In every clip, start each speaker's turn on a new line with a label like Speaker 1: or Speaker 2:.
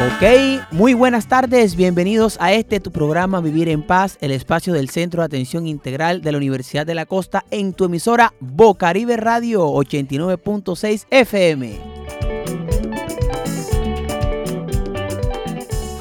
Speaker 1: Ok, muy buenas tardes, bienvenidos a este tu programa Vivir en Paz, el espacio del Centro de Atención Integral de la Universidad de la Costa en tu emisora Bocaribe Radio 89.6 FM.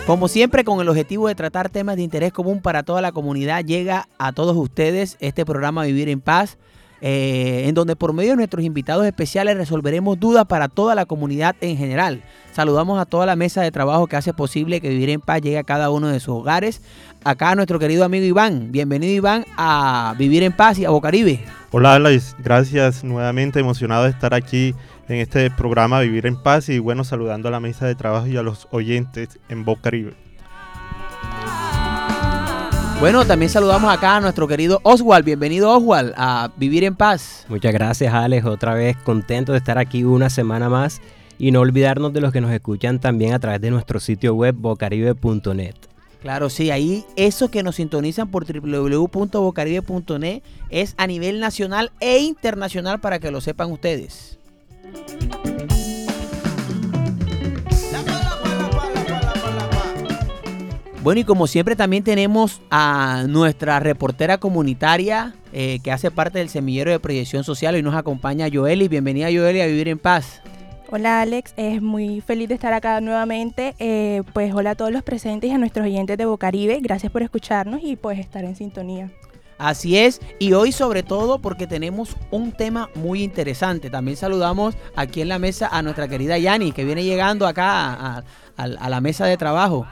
Speaker 1: Como siempre, con el objetivo de tratar temas de interés común para toda la comunidad, llega a todos ustedes este programa Vivir en Paz eh, en donde por medio de nuestros invitados especiales resolveremos dudas para toda la comunidad en general. Saludamos a toda la mesa de trabajo que hace posible que Vivir en Paz llegue a cada uno de sus hogares. Acá nuestro querido amigo Iván. Bienvenido Iván a Vivir en Paz y a Bocaribe.
Speaker 2: Hola Alex, gracias nuevamente, emocionado de estar aquí en este programa Vivir en Paz y bueno, saludando a la mesa de trabajo y a los oyentes en Bocaribe.
Speaker 1: Bueno, también saludamos acá a nuestro querido Oswald. Bienvenido Oswald a Vivir en Paz.
Speaker 3: Muchas gracias Alex, otra vez contento de estar aquí una semana más y no olvidarnos de los que nos escuchan también a través de nuestro sitio web bocaribe.net.
Speaker 1: Claro, sí, ahí esos que nos sintonizan por www.bocaribe.net es a nivel nacional e internacional para que lo sepan ustedes. Bueno, y como siempre también tenemos a nuestra reportera comunitaria eh, que hace parte del semillero de proyección social. y nos acompaña Joeli. Bienvenida Joeli a Vivir en Paz.
Speaker 4: Hola Alex, es muy feliz de estar acá nuevamente. Eh, pues hola a todos los presentes y a nuestros oyentes de Bocaribe. Gracias por escucharnos y pues estar en sintonía.
Speaker 1: Así es, y hoy sobre todo porque tenemos un tema muy interesante. También saludamos aquí en la mesa a nuestra querida Yani, que viene llegando acá a la mesa de trabajo.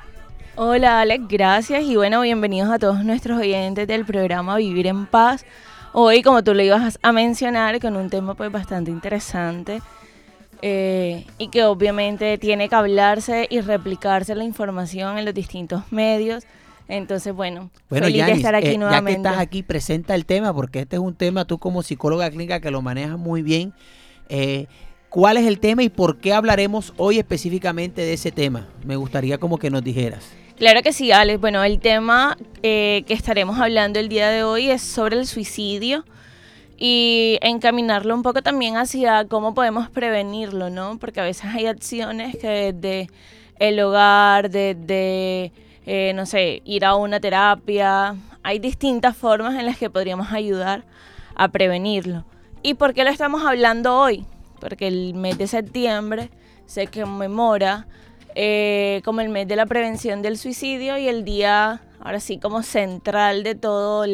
Speaker 5: Hola Alex, gracias y bueno, bienvenidos a todos nuestros oyentes del programa Vivir en Paz. Hoy, como tú lo ibas a mencionar, con un tema pues bastante interesante eh, y que obviamente tiene que hablarse y replicarse la información en los distintos medios. Entonces, bueno,
Speaker 1: bueno feliz de estar aquí nuevamente. Eh, ya que estás aquí, presenta el tema, porque este es un tema, tú como psicóloga clínica que lo manejas muy bien, eh, ¿cuál es el tema y por qué hablaremos hoy específicamente de ese tema? Me gustaría como que nos dijeras.
Speaker 5: Claro que sí, Alex. Bueno, el tema eh, que estaremos hablando el día de hoy es sobre el suicidio y encaminarlo un poco también hacia cómo podemos prevenirlo, ¿no? Porque a veces hay acciones que desde el hogar, desde, eh, no sé, ir a una terapia, hay distintas formas en las que podríamos ayudar a prevenirlo. ¿Y por qué lo estamos hablando hoy? Porque el mes de septiembre se conmemora eh, como el mes de la prevención del suicidio y el día, ahora sí, como central de todos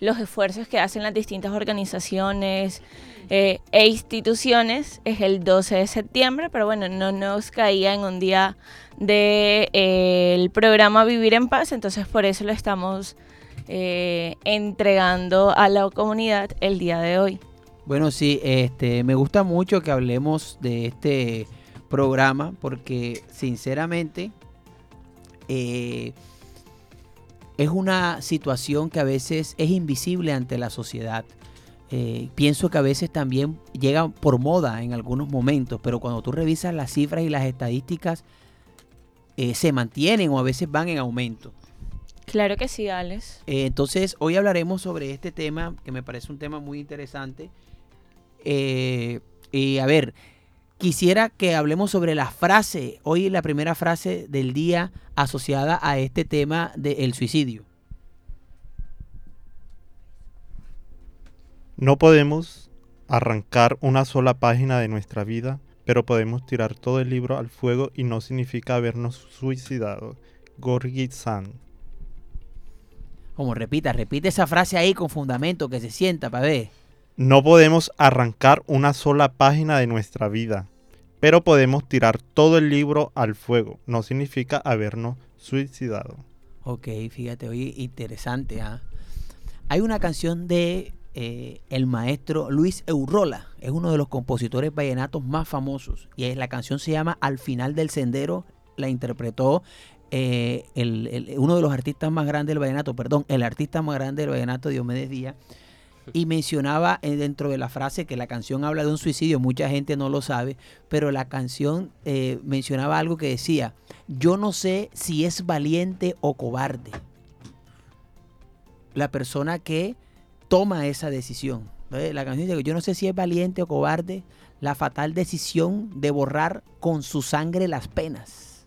Speaker 5: los esfuerzos que hacen las distintas organizaciones eh, e instituciones, es el 12 de septiembre, pero bueno, no nos caía en un día del de, eh, programa Vivir en Paz, entonces por eso lo estamos entregando a la comunidad el día de hoy.
Speaker 1: Bueno, sí, este, me gusta mucho que hablemos de este programa porque sinceramente eh, es una situación que a veces es invisible ante la sociedad. Eh, pienso que a veces también llega por moda en algunos momentos, pero cuando tú revisas las cifras y las estadísticas, eh, se mantienen o a veces van en aumento.
Speaker 5: Claro que sí, Alex.
Speaker 1: entonces, hoy hablaremos sobre este tema que me parece un tema muy interesante. y a ver, quisiera que hablemos sobre la frase, hoy la primera frase del día asociada a este tema del suicidio.
Speaker 2: No podemos arrancar una sola página de nuestra vida, pero podemos tirar todo el libro al fuego y no significa habernos suicidado. Gorgi San.
Speaker 1: Como repita, repite esa frase ahí con fundamento que se sienta para ver.
Speaker 2: No podemos arrancar una sola página de nuestra vida, pero podemos tirar todo el libro al fuego. No significa habernos suicidado.
Speaker 1: Ok, fíjate, oye, interesante. ¿ah? Hay una canción de eh, el maestro Luis Eurola, es uno de los compositores vallenatos más famosos, y la canción se llama Al final del sendero, la interpretó eh, uno de los artistas más grandes del vallenato, perdón, el artista más grande del vallenato, Diomedes Díaz, y mencionaba eh, dentro de la frase que la canción habla de un suicidio, mucha gente no lo sabe, pero la canción eh, mencionaba algo que decía, yo no sé si es valiente o cobarde la persona que toma esa decisión. La canción dice yo no sé si es valiente o cobarde la fatal decisión de borrar con su sangre las penas.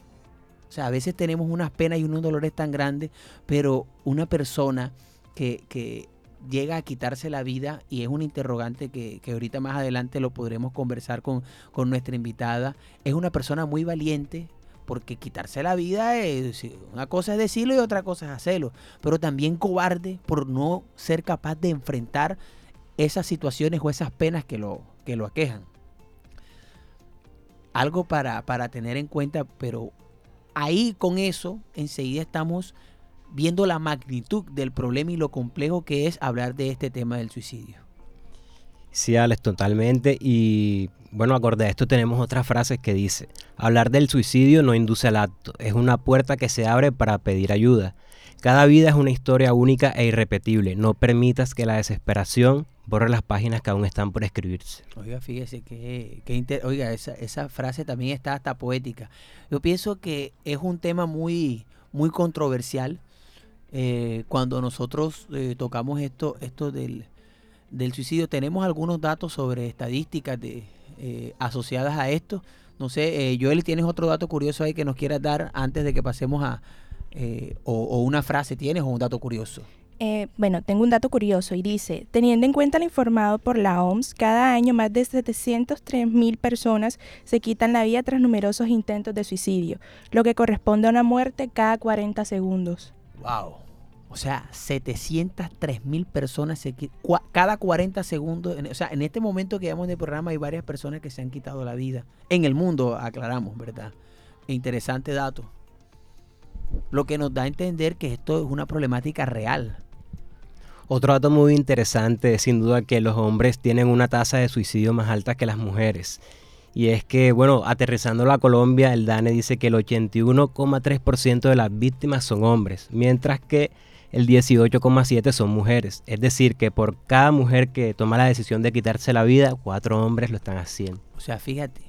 Speaker 1: sea, a veces tenemos unas penas y unos dolores tan grandes, pero una persona que llega a quitarse la vida y es un interrogante que, que ahorita más adelante lo podremos conversar con, con nuestra invitada, es una persona muy valiente, porque quitarse la vida es una cosa es decirlo y otra cosa es hacerlo, pero también cobarde por no ser capaz de enfrentar esas situaciones o esas penas que lo, que lo aquejan. Algo para, para tener en cuenta, pero ahí con eso enseguida estamos viendo la magnitud del problema y lo complejo que es hablar de este tema del suicidio.
Speaker 3: Sí, Alex, totalmente. Y bueno, acorde a esto tenemos otra frase que dice, hablar del suicidio no induce al acto, es una puerta que se abre para pedir ayuda. Cada vida es una historia única e irrepetible. No permitas que la desesperación borre las páginas que aún están por escribirse.
Speaker 1: Oiga, fíjese que, que oiga, esa, esa, frase también está hasta poética. Yo pienso que es un tema muy, muy controversial eh, cuando nosotros eh, tocamos esto, esto del, del suicidio. Tenemos algunos datos sobre estadísticas de, eh, asociadas a esto. No sé, eh, Joel, ¿tienes otro dato curioso ahí que nos quieras dar antes de que pasemos a... Eh, o, o, una frase tienes o un dato curioso?
Speaker 4: Eh, bueno, tengo un dato curioso y dice, teniendo en cuenta lo informado por la OMS, cada año más de 703 mil personas se quitan la vida tras numerosos intentos de suicidio, lo que corresponde a una muerte cada 40 segundos.
Speaker 1: ¡Wow! O sea, 703 mil personas se, cada 40 segundos. En, o sea, en este momento que llevamos de programa hay varias personas que se han quitado la vida. En el mundo, aclaramos, ¿verdad? Interesante dato. Lo que nos da a entender que esto es una problemática real.
Speaker 3: Otro dato muy interesante es sin duda que los hombres tienen una tasa de suicidio más alta que las mujeres. Y es que, bueno, aterrizándolo a Colombia, el DANE dice que el 81,3% de las víctimas son hombres, mientras que el 18,7 son mujeres. Es decir, que por cada mujer que toma la decisión de quitarse la vida, cuatro hombres lo están haciendo.
Speaker 1: O sea, fíjate,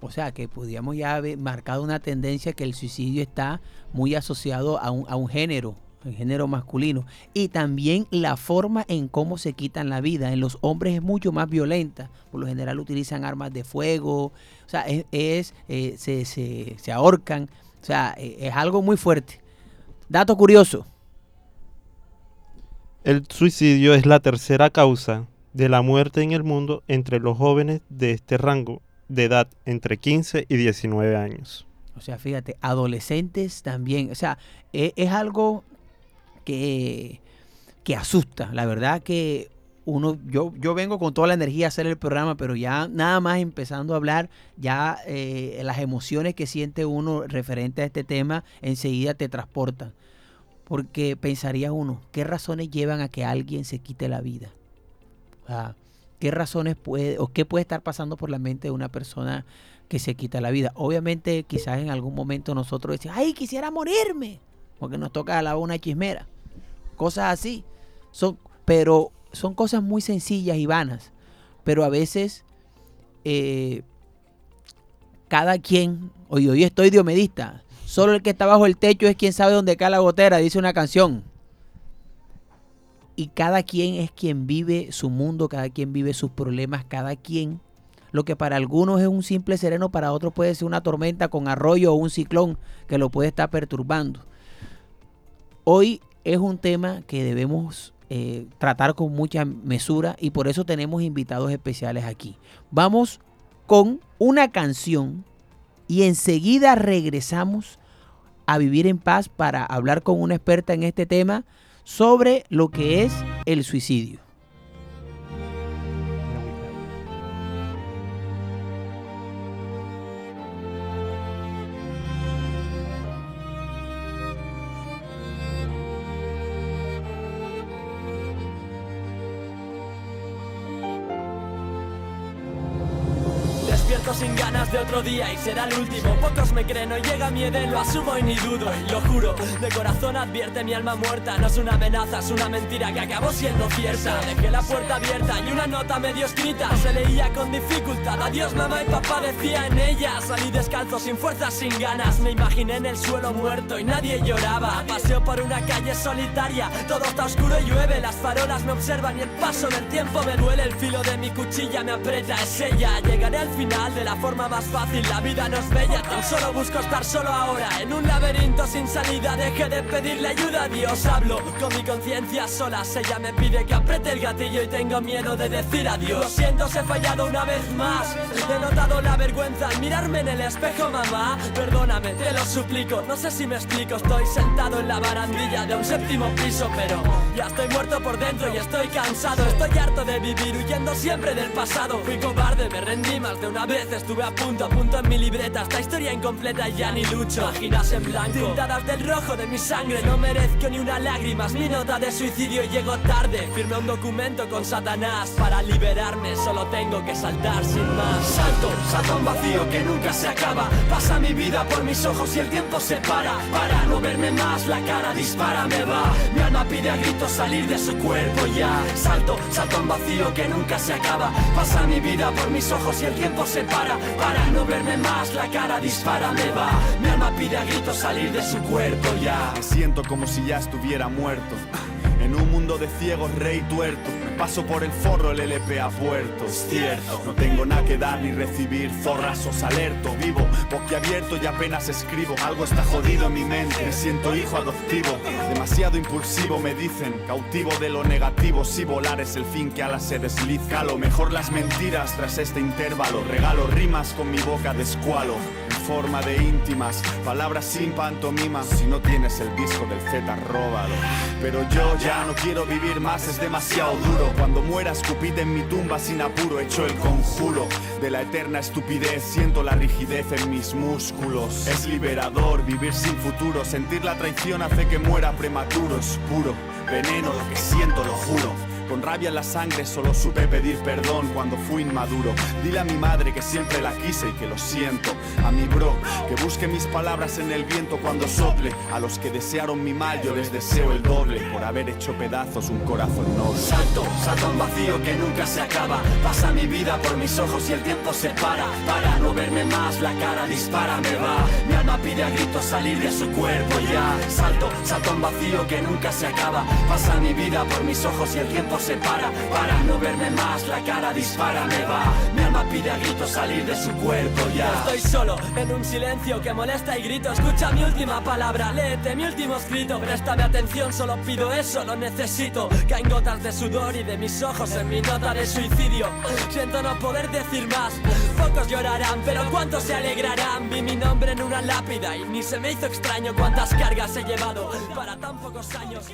Speaker 1: o sea, que podríamos ya haber marcado una tendencia que el suicidio está muy asociado a un, a un género, el género masculino. Y también la forma en cómo se quitan la vida. En los hombres es mucho más violenta. Por lo general utilizan armas de fuego. O sea, es, eh, se, se, se, ahorcan. O sea, es algo muy fuerte. Dato curioso.
Speaker 2: El suicidio es la tercera causa de la muerte en el mundo entre los jóvenes de este rango de edad entre 15 y 19 años.
Speaker 1: O sea, fíjate, adolescentes también. O sea, es, es algo que, que, asusta. La verdad que uno, yo, yo vengo con toda la energía a hacer el programa, pero ya nada más empezando a hablar, ya eh, las emociones que siente uno referente a este tema enseguida te transportan. Porque pensaría uno, ¿qué razones llevan a que alguien se quite la vida? Sea, ¿Qué razones puede o qué puede estar pasando por la mente de una persona que se quita la vida? Obviamente, quizás en algún momento nosotros decimos, ¡ay, quisiera morirme! Porque nos toca la una chismera. Cosas así. Son, pero son cosas muy sencillas y vanas. Pero a veces, eh, cada quien, hoy, hoy estoy diomedista, solo el que está bajo el techo es quien sabe dónde cae la gotera, dice una canción y cada quien es quien vive su mundo, cada quien vive sus problemas, cada quien. Lo que para algunos es un simple sereno, para otros puede ser una tormenta con arroyo o un ciclón que lo puede estar perturbando. Hoy es un tema que debemos eh, tratar con mucha mesura y por eso tenemos invitados especiales aquí. Vamos con una canción y enseguida regresamos a vivir en paz para hablar con una experta en este tema sobre lo que es el suicidio.
Speaker 6: Y será el último. Pocos me creen, no llega miedo, lo asumo y ni dudo. Y lo juro, de corazón advierte mi alma muerta. No es una amenaza, es una mentira que acabó siendo cierta. Dejé la puerta abierta y una nota medio escrita. Se leía con dificultad. Adiós, mamá y papá decía en ella. Salí descalzo, sin fuerzas, sin ganas. Me imaginé en el suelo muerto y nadie lloraba. Paseo por una calle solitaria, todo está oscuro y llueve. Las farolas me observan y el paso del tiempo me duele. El filo de mi cuchilla me aprieta, es ella. Llegaré al final de la forma más fácil. La vida no es bella, tan solo busco estar solo ahora. En un laberinto sin salida, deje de pedirle ayuda a Dios. Hablo con mi conciencia sola. Ella me pide que apriete el gatillo y tengo miedo de decir adiós. Lo siento, os he fallado una vez más. He notado la vergüenza al mirarme en el espejo, mamá. Perdóname, te lo suplico. No sé si me explico. Estoy sentado en la barandilla de un séptimo piso, pero ya estoy muerto por dentro y estoy cansado. Estoy harto de vivir huyendo siempre del pasado. Fui cobarde, me rendí más de una vez. Estuve a punto, a punto en mi libreta. Esta historia incompleta ya ni lucho. Páginas en blanco, tintadas del rojo de mi sangre. No merezco ni una lágrima. Mi nota de suicidio llego tarde. Firme un documento con Satanás. Para liberarme solo tengo que saltar sin más. Salto, salto un vacío que nunca se acaba. Pasa mi vida por mis ojos y el tiempo se para. Para no verme más, la cara dispara, me va. Mi alma pide a gritos salir de su cuerpo ya. Salto, salto un vacío que nunca se acaba. Pasa mi vida por mis ojos y el tiempo se para. Para no verme más, la cara dispara, me va. Mi alma pide a gritos salir de su cuerpo ya.
Speaker 7: Me siento como si ya estuviera muerto. En un mundo de ciegos, rey tuerto. Paso por el forro, el LP a puerto. Es cierto, no tengo nada que dar ni recibir. Zorrazos alerto, vivo, boquiabierto y apenas escribo. Algo está jodido en mi mente. Me siento hijo adoptivo, demasiado impulsivo, me dicen. Cautivo de lo negativo, si volar es el fin que ala se desliza. Lo mejor las mentiras tras este intervalo. Regalo rimas con mi boca de escualo. Forma de íntimas, palabras sin pantomima. Si no tienes el disco del Z, róbalo. Pero yo ya no quiero vivir más, es demasiado duro. Cuando muera, escupid en mi tumba sin apuro. Hecho el conjuro de la eterna estupidez. Siento la rigidez en mis músculos. Es liberador vivir sin futuro. Sentir la traición hace que muera prematuro. Es puro veneno lo que siento, lo juro. Con rabia en la sangre solo supe pedir perdón cuando fui inmaduro. Dile a mi madre que siempre la quise y que lo siento. A mi bro, que busque mis palabras en el viento cuando sople. A los que desearon mi mal yo les deseo el doble por haber hecho pedazos un corazón noble. Salto, salto un vacío que nunca se acaba. Pasa mi vida por mis ojos y el tiempo se para. Para no verme más, la cara dispara, me va. Mi alma pide a gritos salir de su cuerpo ya. Salto, salto un vacío que nunca se acaba. Pasa mi vida por mis ojos y el tiempo se para. Para no verme más, la cara dispara, me va. Mi alma pide a gritos salir de su cuerpo ya.
Speaker 6: Estoy solo en un silencio que molesta y grito. Escucha mi última palabra, léete mi último escrito. Préstame atención, solo pido eso, lo necesito. Caen gotas de sudor y de mis ojos en mi nota de suicidio. Siento no poder decir más. Pocos llorarán, pero cuántos se alegrarán. Vi mi nombre en una lápida y ni se me hizo extraño cuántas cargas he llevado para tan pocos años.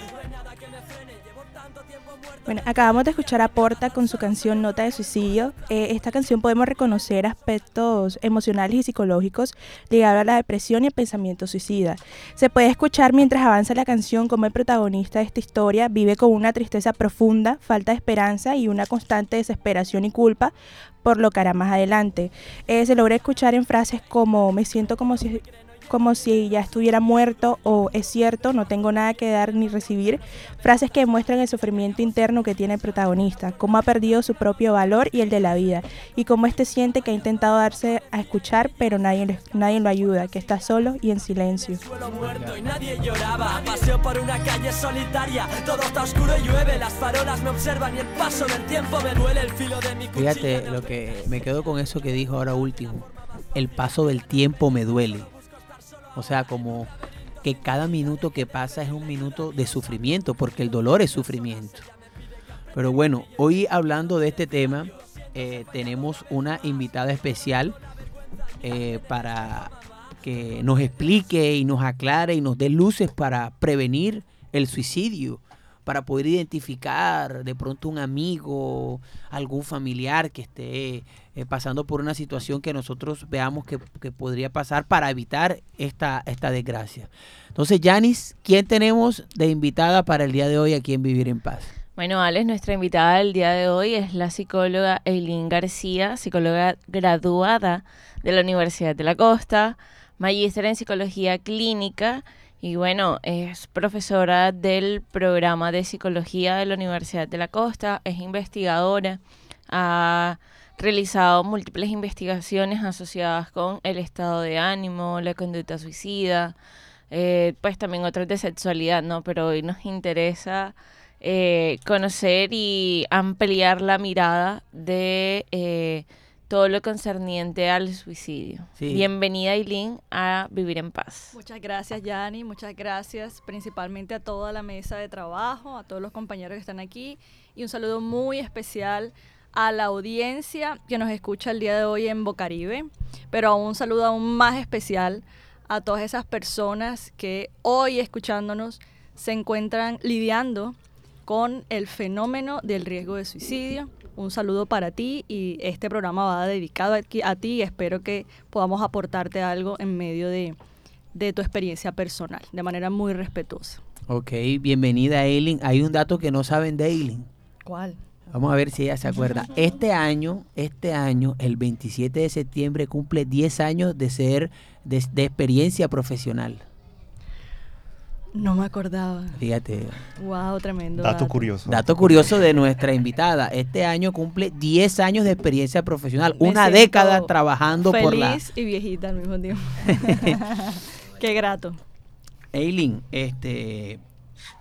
Speaker 4: Bueno, acabamos de escuchar a Porta con su canción Nota de Suicidio. Eh, esta canción podemos reconocer aspectos emocionales y psicológicos ligados a la depresión y el pensamiento suicida. Se puede escuchar mientras avanza la canción como el protagonista de esta historia vive con una tristeza profunda, falta de esperanza y una constante desesperación y culpa por lo que hará más adelante. Eh, se logra escuchar en frases como me siento como si como si ya estuviera muerto o es cierto, no tengo nada que dar ni recibir, frases que muestran el sufrimiento interno que tiene el protagonista, cómo ha perdido su propio valor y el de la vida, y cómo este siente que ha intentado darse a escuchar, pero nadie, nadie lo ayuda, que está solo y en silencio.
Speaker 1: Fíjate lo que me quedo con eso que dijo ahora último. El paso del tiempo me duele. O sea, como que cada minuto que pasa es un minuto de sufrimiento, porque el dolor es sufrimiento. Pero bueno, hoy hablando de este tema, eh, tenemos una invitada especial eh, para que nos explique y nos aclare y nos dé luces para prevenir el suicidio, para poder identificar de pronto un amigo, algún familiar que esté eh, pasando por una situación que nosotros veamos que, que podría pasar para evitar esta, esta desgracia. Entonces, Yanis, ¿quién tenemos de invitada para el día de hoy aquí en Vivir en Paz?
Speaker 5: Bueno, Alex, nuestra invitada del día de hoy es la psicóloga Eileen García, psicóloga graduada de la Universidad de la Costa, magíster en psicología clínica y bueno, es profesora del programa de psicología de la Universidad de la Costa, es investigadora, realizado múltiples investigaciones asociadas con el estado de ánimo, la conducta suicida, eh, pues también otras de sexualidad, ¿no? Pero hoy nos interesa eh, conocer y ampliar la mirada de eh, todo lo concerniente al suicidio.
Speaker 1: Sí.
Speaker 5: Bienvenida, Aileen, a Vivir en Paz.
Speaker 8: Muchas gracias, Yani. Muchas gracias principalmente a toda la mesa de trabajo, a todos los compañeros que están aquí y un saludo muy especial a la audiencia que nos escucha el día de hoy en Bocaribe, pero un saludo aún más especial a todas esas personas que hoy escuchándonos se encuentran lidiando con el fenómeno del riesgo de suicidio. Un saludo para ti y este programa va dedicado aquí a ti y espero que podamos aportarte algo en medio de, de tu experiencia personal, de manera muy respetuosa.
Speaker 1: Ok, bienvenida Eileen. Hay un dato que no saben de Eileen.
Speaker 8: ¿Cuál?
Speaker 1: Vamos a ver si ella se acuerda. Este año, este año, el 27 de septiembre, cumple 10 años de ser de, de experiencia profesional.
Speaker 8: No me acordaba.
Speaker 1: Fíjate,
Speaker 8: Wow, tremendo.
Speaker 2: Dato curioso.
Speaker 1: dato curioso de nuestra invitada. Este año cumple 10 años de experiencia profesional,
Speaker 8: Me
Speaker 1: una década trabajando por la...
Speaker 8: Feliz y viejita al mismo tiempo. Qué grato.
Speaker 1: Eileen, este,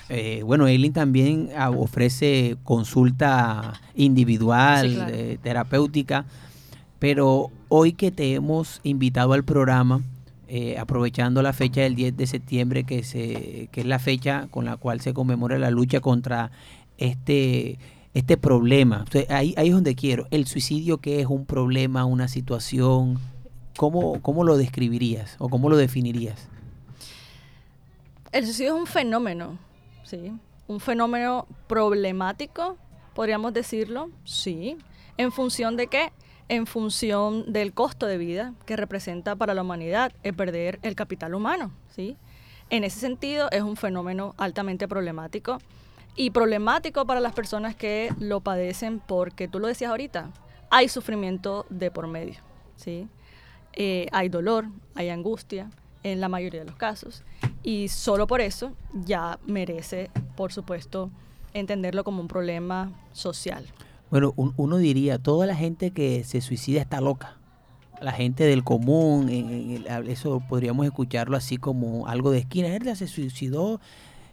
Speaker 1: eh, bueno, Eileen también ah, ofrece consulta individual,
Speaker 8: Sí, claro.
Speaker 1: eh, terapéutica, pero hoy que te hemos invitado al programa, eh, aprovechando la fecha del 10 de septiembre, que, se, que es la fecha con la cual se conmemora la lucha contra este, este problema. Sea, ahí, ahí es donde quiero. El suicidio, que es un problema, una situación? ¿Cómo, ¿Cómo lo describirías o cómo lo definirías?
Speaker 8: El suicidio es un fenómeno, ¿sí? Un fenómeno problemático, podríamos decirlo, sí. ¿En función de qué? En función del costo de vida que representa para la humanidad el perder el capital humano, ¿sí? En ese sentido, es un fenómeno altamente problemático y problemático para las personas que lo padecen porque, tú lo decías ahorita, hay sufrimiento de por medio, ¿sí? Eh, hay dolor, hay angustia en la mayoría de los casos y solo por eso ya merece, por supuesto, entenderlo como un problema social.
Speaker 1: Bueno, un- uno diría, toda la gente que se suicida está loca. La gente del común, en- eso podríamos escucharlo así como algo de esquina. Ella se suicidó,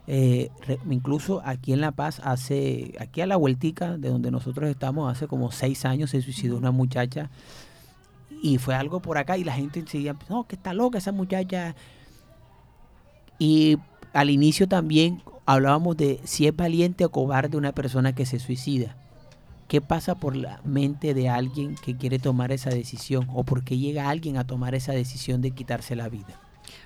Speaker 1: eh, incluso aquí en La Paz, hace, aquí a la vueltica de donde nosotros estamos, hace como seis años se suicidó una muchacha y fue algo por acá y la gente enseguida, no, que está loca esa muchacha. Y al inicio también hablábamos de si es valiente o cobarde una persona que se suicida. ¿Qué pasa por la mente de alguien que quiere tomar esa decisión? ¿O por qué llega alguien a tomar esa decisión de quitarse la vida?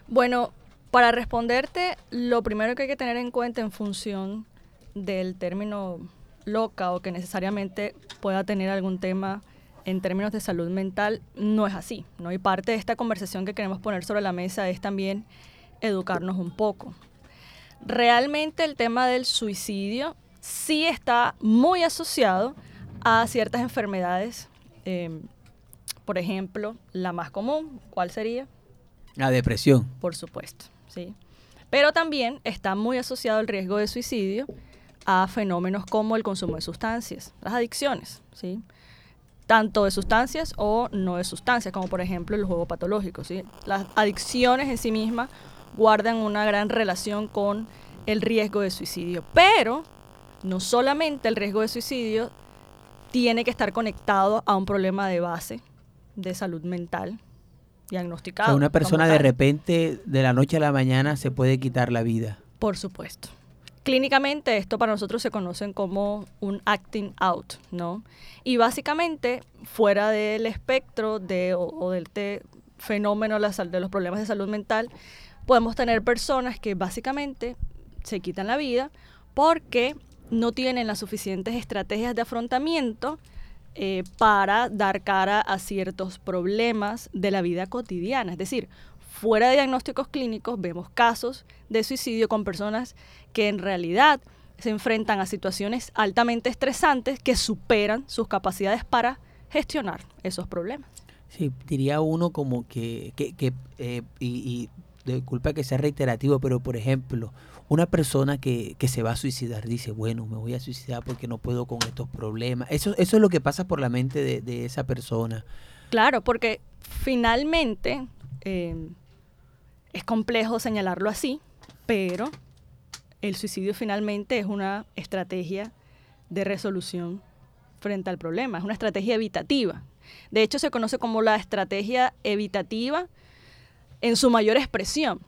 Speaker 8: Bueno, para responderte, lo primero que hay que tener en cuenta en función del término loca o que necesariamente pueda tener algún tema en términos de salud mental, no es así. ¿no? Y parte de esta conversación que queremos poner sobre la mesa es también educarnos un poco. Realmente el tema del suicidio sí está muy asociado a ciertas enfermedades. eh, por ejemplo, la más común, ¿cuál sería?
Speaker 1: La depresión.
Speaker 8: por supuesto, ¿sí? Pero también está muy asociado el riesgo de suicidio a fenómenos como el consumo de sustancias, las adicciones, ¿sí? Tanto de sustancias o no de sustancias, como por ejemplo el juego patológico, ¿sí? Las adicciones en sí mismas guardan una gran relación con el riesgo de suicidio, pero no solamente el riesgo de suicidio tiene que estar conectado a un problema de base de salud mental
Speaker 1: O
Speaker 8: diagnosticado.
Speaker 1: sea, una persona de repente, de la noche a la mañana, se puede quitar la vida.
Speaker 8: Por supuesto. Clínicamente esto para nosotros se conocen como un acting out, ¿no? Y básicamente fuera del espectro de, o, o del te- fenómeno de los problemas de salud mental, podemos tener personas que básicamente se quitan la vida porque no tienen las suficientes estrategias de afrontamiento eh, para dar cara a ciertos problemas de la vida cotidiana. Es decir, fuera de diagnósticos clínicos vemos casos de suicidio con personas que en realidad se enfrentan a situaciones altamente estresantes que superan sus capacidades para gestionar esos problemas.
Speaker 1: Sí, diría uno como que, que, eh, disculpa que sea reiterativo, pero por ejemplo, una persona que, que se va a suicidar dice, bueno, me voy a suicidar porque no puedo con estos problemas. Eso, eso es lo que pasa por la mente de, de esa persona.
Speaker 8: Claro, porque finalmente eh, es complejo señalarlo así, pero el suicidio finalmente es una estrategia de resolución frente al problema, es una estrategia evitativa. De hecho, se conoce como la estrategia evitativa en su mayor expresión.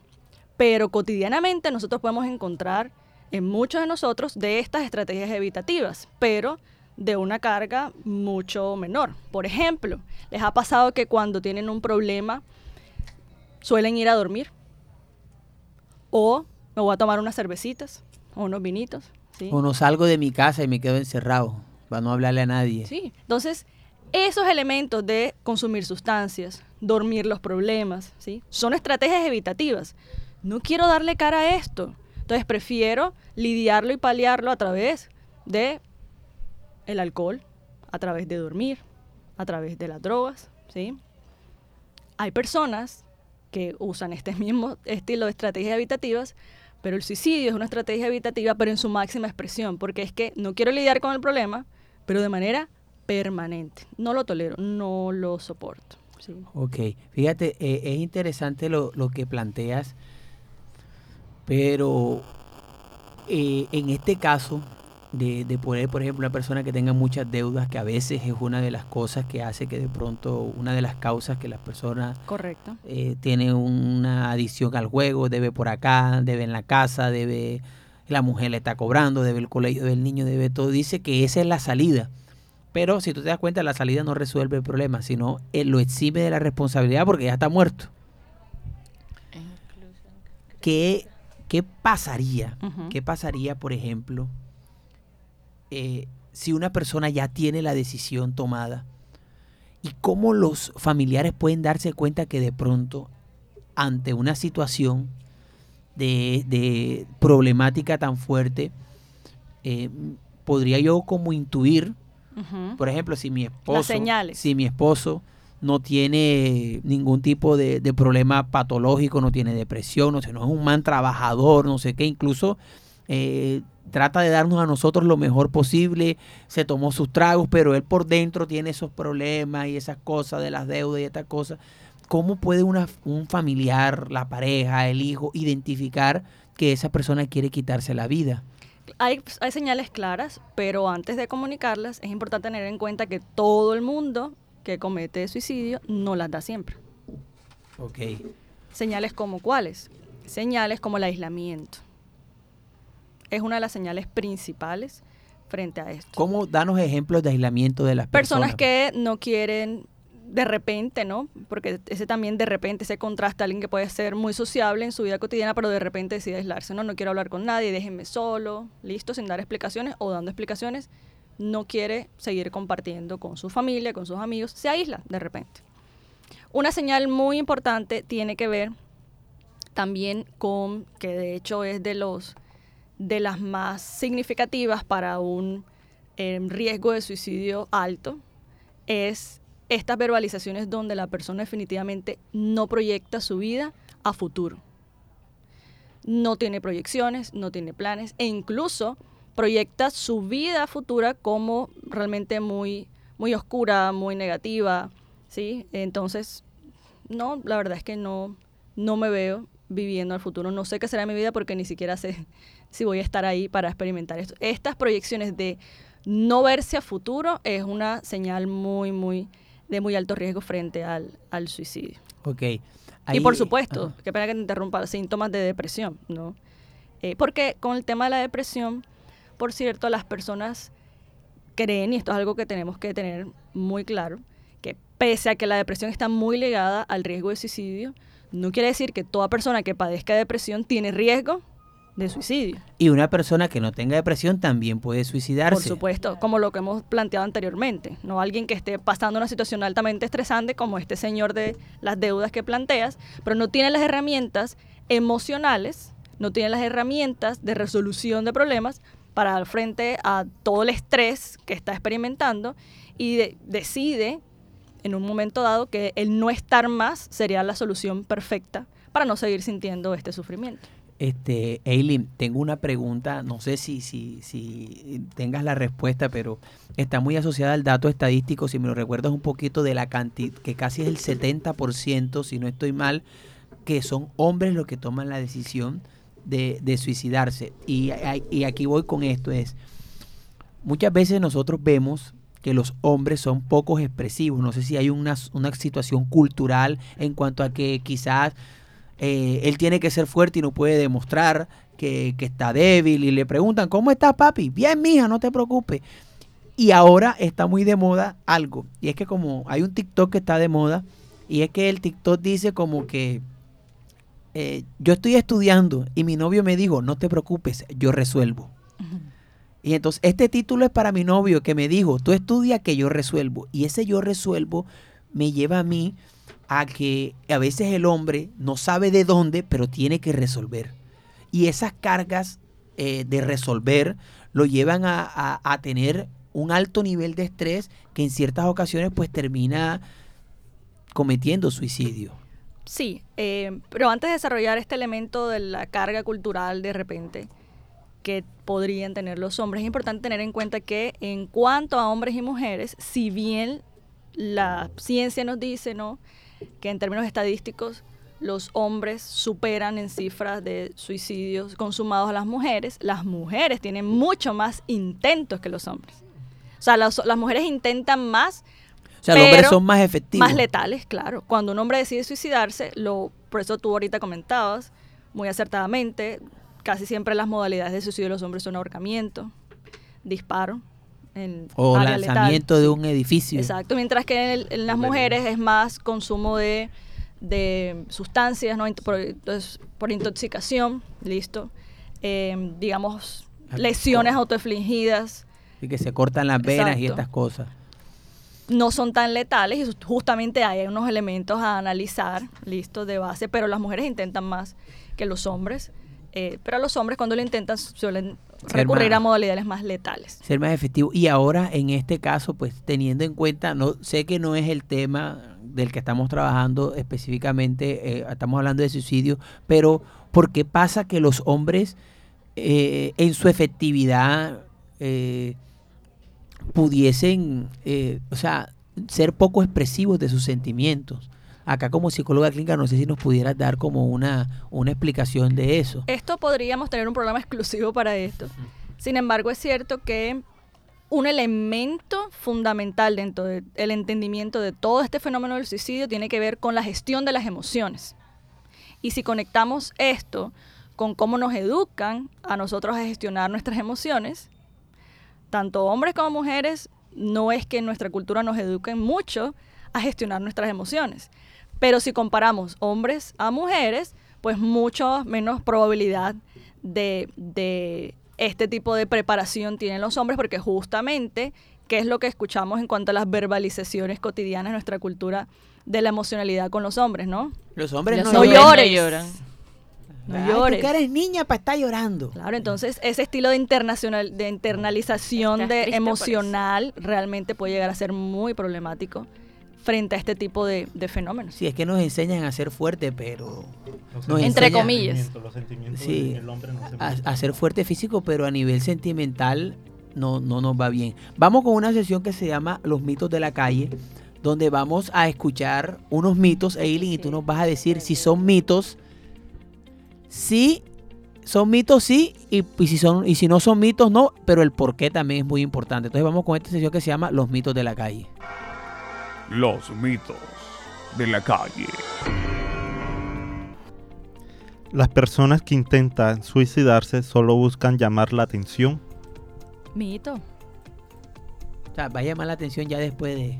Speaker 8: Pero cotidianamente nosotros podemos encontrar en muchos de nosotros de estas estrategias evitativas, pero de una carga mucho menor. Por ejemplo, les ha pasado que cuando tienen un problema suelen ir a dormir o me voy a tomar unas cervecitas o unos vinitos. ¿sí?
Speaker 1: O no salgo de mi casa y me quedo encerrado para no hablarle a nadie.
Speaker 8: Sí, entonces esos elementos de consumir sustancias, dormir los problemas, ¿sí? son estrategias evitativas. No quiero darle cara a esto. Entonces prefiero lidiarlo y paliarlo a través de el alcohol, a través de dormir, a través de las drogas, ¿sí? Hay personas que usan este mismo estilo de estrategias evitativas, pero el suicidio es una estrategia evitativa, pero en su máxima expresión, porque es que no quiero lidiar con el problema, pero de manera permanente. No lo tolero, no lo soporto. ¿sí?
Speaker 1: Ok, fíjate, eh, es interesante lo, lo que planteas, pero eh, en este caso de, de poner, por ejemplo, una persona que tenga muchas deudas, que a veces es una de las cosas que hace que de pronto, una de las causas que las personas
Speaker 8: Correcto.
Speaker 1: eh, tiene una adicción al juego, debe por acá, debe en la casa, debe, la mujer le está cobrando, debe el colegio del niño, debe todo. Dice que esa es la salida. Pero si tú te das cuenta, la salida no resuelve el problema, sino él lo exime de la responsabilidad porque ya está muerto. ¿Qué, qué pasaría? ¿Qué pasaría, por ejemplo, eh, si una persona ya tiene la decisión tomada? ¿Y cómo los familiares pueden darse cuenta que de pronto, ante una situación de, de problemática tan fuerte, eh, podría yo como intuir, Por ejemplo, si mi esposo, si mi esposo no tiene ningún tipo de, de problema patológico, no tiene depresión, no, sé, no es un man trabajador, no sé qué, incluso eh, trata de darnos a nosotros lo mejor posible, se tomó sus tragos, pero él por dentro tiene esos problemas y esas cosas de las deudas y estas cosas. ¿Cómo puede una, un familiar, la pareja, el hijo, identificar que esa persona quiere quitarse la vida?
Speaker 8: Hay, hay señales claras, pero antes de comunicarlas es importante tener en cuenta que todo el mundo que comete suicidio no las da siempre.
Speaker 1: Ok.
Speaker 8: Señales como cuáles? Señales como el aislamiento. Es una de las señales principales frente a esto.
Speaker 1: ¿Cómo danos ejemplos de aislamiento de las
Speaker 8: Personas
Speaker 1: personas?
Speaker 8: que no quieren de repente, ¿no? Porque ese también de repente se contrasta alguien que puede ser muy sociable en su vida cotidiana, pero de repente decide aislarse, ¿no? No quiero hablar con nadie, déjenme solo, listo, sin dar explicaciones o dando explicaciones. No quiere seguir compartiendo con su familia, con sus amigos, se aísla de repente. Una señal muy importante tiene que ver también con, que de hecho es de los de las más significativas para un eh, riesgo de suicidio alto, es estas verbalizaciones donde la persona definitivamente no proyecta su vida a futuro. No tiene proyecciones, no tiene planes e incluso proyecta su vida futura como realmente muy, muy oscura, muy negativa, ¿sí? Entonces, no, la verdad es que no, no me veo viviendo al futuro. No sé qué será mi vida porque ni siquiera sé si voy a estar ahí para experimentar esto. Estas proyecciones de no verse a futuro es una señal muy, muy de muy alto riesgo frente al, al suicidio.
Speaker 1: Ok.
Speaker 8: y por supuesto,
Speaker 1: Ajá.
Speaker 8: qué pena que te interrumpa, síntomas de depresión, ¿no? Eh, porque con el tema de la depresión, por cierto, las personas creen, y esto es algo que tenemos que tener muy claro, que pese a que la depresión está muy ligada al riesgo de suicidio, no quiere decir que toda persona que padezca depresión tiene riesgo de suicidio.
Speaker 1: Y una persona que no tenga depresión también puede suicidarse.
Speaker 8: Por supuesto, como lo que hemos planteado anteriormente, no alguien que esté pasando una situación altamente estresante como este señor de las deudas que planteas, pero no tiene las herramientas emocionales, no tiene las herramientas de resolución de problemas para dar frente a todo el estrés que está experimentando y de- decide en un momento dado que el no estar más sería la solución perfecta para no seguir sintiendo este sufrimiento.
Speaker 1: Este, Eileen, tengo una pregunta, no sé si, si, si tengas la respuesta, pero está muy asociada al dato estadístico, si me lo recuerdas un poquito, de la cantidad, que casi es el 70%, si no estoy mal, que son hombres los que toman la decisión de, de suicidarse. Y, y aquí voy con esto, es, muchas veces nosotros vemos que los hombres son pocos expresivos. No sé si hay una, una situación cultural en cuanto a que quizás eh, él tiene que ser fuerte y no puede demostrar que, que está débil. Y le preguntan, ¿cómo estás, papi? Bien, mija, no te preocupes. Y ahora está muy de moda algo. Y es que como hay un TikTok que está de moda, y es que el TikTok dice como que eh, yo estoy estudiando y mi novio me dijo, no te preocupes, yo resuelvo. Y entonces este título es para mi novio que me dijo, tú estudia que yo resuelvo. Y ese yo resuelvo me lleva a mí a que a veces el hombre no sabe de dónde, pero tiene que resolver. Y esas cargas eh, de resolver lo llevan a, a- tener un alto nivel de estrés que en ciertas ocasiones pues termina cometiendo suicidio.
Speaker 8: Sí, eh, pero antes de desarrollar este elemento de la carga cultural de repente que podrían tener los hombres, es importante tener en cuenta que en cuanto a hombres y mujeres, si bien la ciencia nos dice, ¿no? Que en términos estadísticos los hombres superan en cifras de suicidios consumados a las mujeres, las mujeres tienen mucho más intentos que los hombres. O sea, las, las mujeres intentan más
Speaker 1: O sea, los hombres
Speaker 8: Pero
Speaker 1: son más efectivos.
Speaker 8: más letales, claro. Cuando un hombre decide suicidarse, lo, por eso tú ahorita comentabas muy acertadamente, casi siempre las modalidades de suicidio de los hombres son ahorcamiento, disparo, en
Speaker 1: o
Speaker 8: área letal.
Speaker 1: lanzamiento de un edificio.
Speaker 8: Exacto, mientras que en, el- en las mujeres es más consumo de, de sustancias, ¿no? Por, entonces, por intoxicación, listo. Eh, digamos, lesiones autoinfligidas,
Speaker 1: Y que se cortan las venas y estas cosas.
Speaker 8: no son tan letales y justamente hay unos elementos a analizar, listo, de base, pero las mujeres intentan más que los hombres. Eh, pero los hombres cuando lo intentan suelen recurrir
Speaker 1: más-
Speaker 8: a modalidades más letales.
Speaker 1: Ser más efectivo. Y ahora, en este caso, pues teniendo en cuenta, no sé que no es el tema del que estamos trabajando específicamente, eh, estamos hablando de suicidio, pero ¿por qué pasa que los hombres eh, en su efectividad eh, pudiesen, eh, o sea, ser poco expresivos de sus sentimientos? Acá como psicóloga clínica no sé si nos pudieras dar como una, una explicación de eso.
Speaker 8: Esto podríamos tener un programa exclusivo para esto. Sin embargo, es cierto que un elemento fundamental dentro del entendimiento de todo este fenómeno del suicidio tiene que ver con la gestión de las emociones. Y si conectamos esto con cómo nos educan a nosotros a gestionar nuestras emociones, tanto hombres como mujeres, no es que nuestra cultura nos eduquen mucho a gestionar nuestras emociones. Pero si comparamos hombres a mujeres, pues mucho menos probabilidad de, de este tipo de preparación tienen los hombres, porque justamente, ¿qué es lo que escuchamos en cuanto a las verbalizaciones cotidianas de nuestra cultura de la emocionalidad con los hombres, ¿no?
Speaker 1: Los hombres no,
Speaker 8: No llores.
Speaker 5: lloran.
Speaker 8: No
Speaker 1: Ay,
Speaker 8: llores.
Speaker 1: Tú que eres niña para estar llorando.
Speaker 8: Claro, entonces ese estilo de internacional, de internalización
Speaker 5: Estás
Speaker 8: de emocional realmente puede llegar a ser muy problemático frente a este tipo de, de fenómenos.
Speaker 1: Sí, es que nos enseñan a ser fuerte, pero Nos
Speaker 5: Entre comillas.
Speaker 2: Los sentimientos
Speaker 1: Sí.
Speaker 2: del hombre no se
Speaker 1: a, ser fuerte físico, pero a nivel sentimental no, no nos va bien. Vamos con una sesión que se llama Los mitos de la calle, donde vamos a escuchar unos mitos, Eileen, y tú nos vas a decir si son mitos, si son mitos, sí, y, y si son, y si no son mitos, no, pero el por qué también es muy importante. Entonces vamos con esta sesión que se llama Los mitos de la calle.
Speaker 9: Los mitos de la calle.
Speaker 2: Las personas que intentan suicidarse solo buscan llamar la atención.
Speaker 8: Mito,
Speaker 1: O sea, va a llamar la atención ya después de...